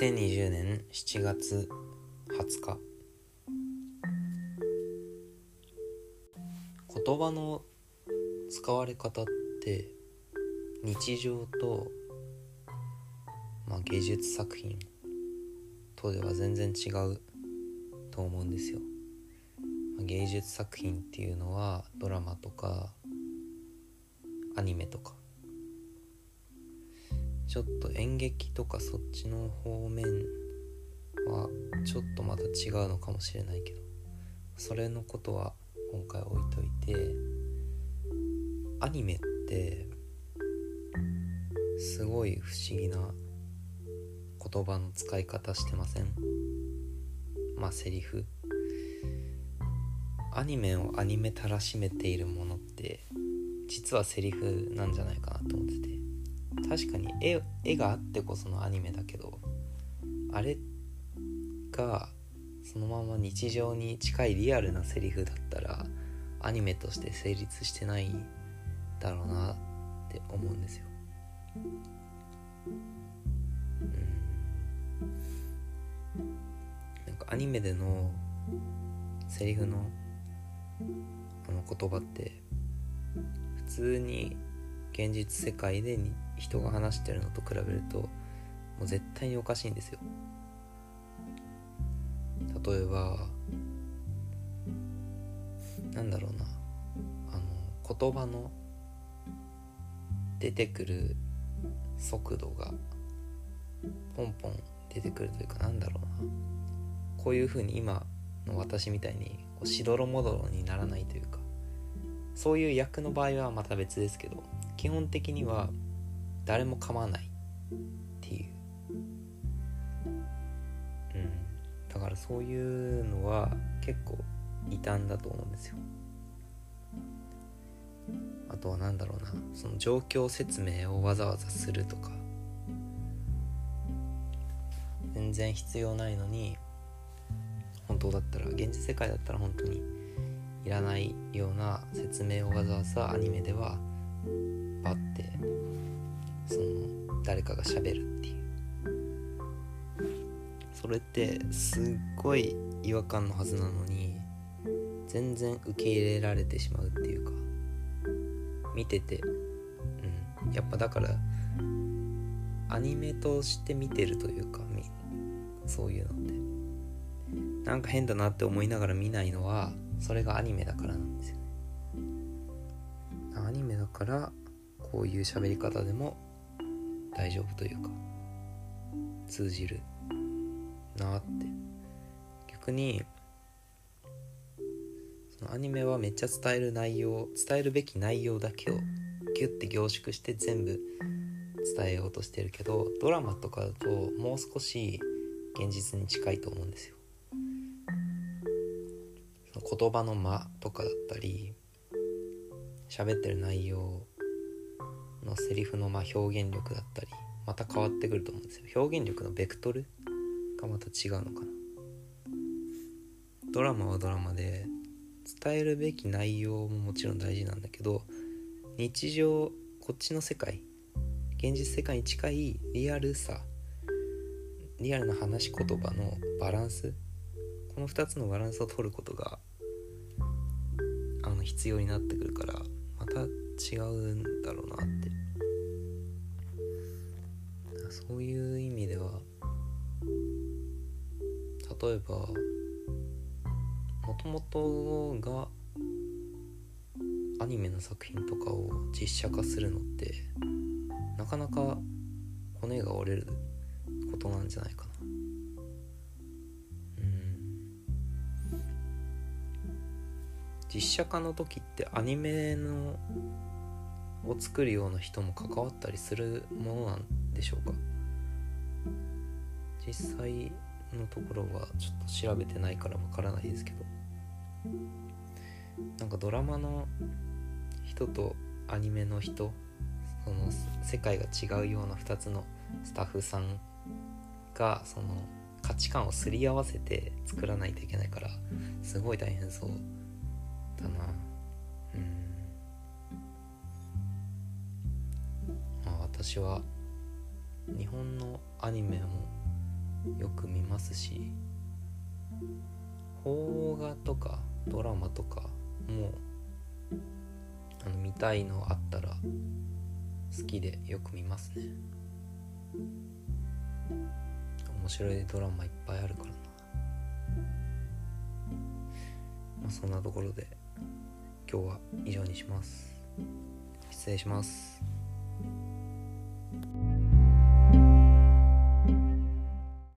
2020年7月20日言葉の使われ方って日常と、まあ、芸術作品とでは全然違うと思うんですよ。まあ、芸術作品っていうのはドラマとかアニメとかちょっと演劇とかそっちの方面はちょっとまた違うのかもしれないけどそれのことは今回置いといてアニメってすごい不思議な言葉の使い方してません？まあセリフ。アニメをアニメたらしめているものって実はセリフなんじゃないかなと思ってて。確かに絵絵があってこそのアニメだけどあれがそのまま日常に近いリアルなセリフだったらアニメとして成立してないだろうなって思うんですよ。うんなんかアニメでのセリフのあの言葉って普通に現実世界でに人が話してるのと比べるともう絶対におかしいんですよ。例えばなんだろうな。あの言葉の出てくる速度がポンポン出てくるというかなんだろうな。こういうふうに今の私みたいにこうしどろもどろにならないというかそういう役の場合はまた別ですけど基本的には誰も構わないっていう。うん。だからそういうのは結構異端だと思うんですよ。あとは何だろうな。その状況説明をわざわざするとか。全然必要ないのに本当だったら現実世界だったら本当にいらないような説明をわざわざアニメではバッてその誰かがしゃべるっていう。それってすっごい違和感のはずなのに全然受け入れられてしまうっていうか見ててうん。やっぱだからアニメとして見てるというかそういうのって。なんか変だなって思いながら見ないのはそれがアニメだからなんですよね。アニメだからこういう喋り方でも大丈夫というか通じるなって。逆にそのアニメはめっちゃ伝える内容伝えるべき内容だけをギュッて凝縮して全部伝えようとしてるけどドラマとかだともう少し現実に近いと思うんですよ。その言葉の間とかだったり喋ってる内容のセリフのま表現力だったりまた変わってくると思うんですよ。表現力のベクトルがまた違うのかな。ドラマはドラマで伝えるべき内容ももちろん大事なんだけど日常こっちの世界現実世界に近いリアルさリアルな話し言葉のバランスこの2つのバランスを取ることがあの必要になってくるからまた違うんだろうなって。そういう意味では例えばもともとがアニメの作品とかを実写化するのってなかなか骨が折れることなんじゃないかな。うん。実写化の時ってアニメのを作るような人も関わったりするものなんでしょうか？実際のところはちょっと調べてないからわからないですけど。なんかドラマの人とアニメの人その世界が違うような2つのスタッフさんがその価値観をすり合わせて作らないといけないからすごい大変そうだな。うん。私は日本のアニメもよく見ますし邦画とかドラマとかもあの見たいのあったら好きでよく見ますね。面白いドラマいっぱいあるからな。まあそんなところで今日は以上にします。失礼します。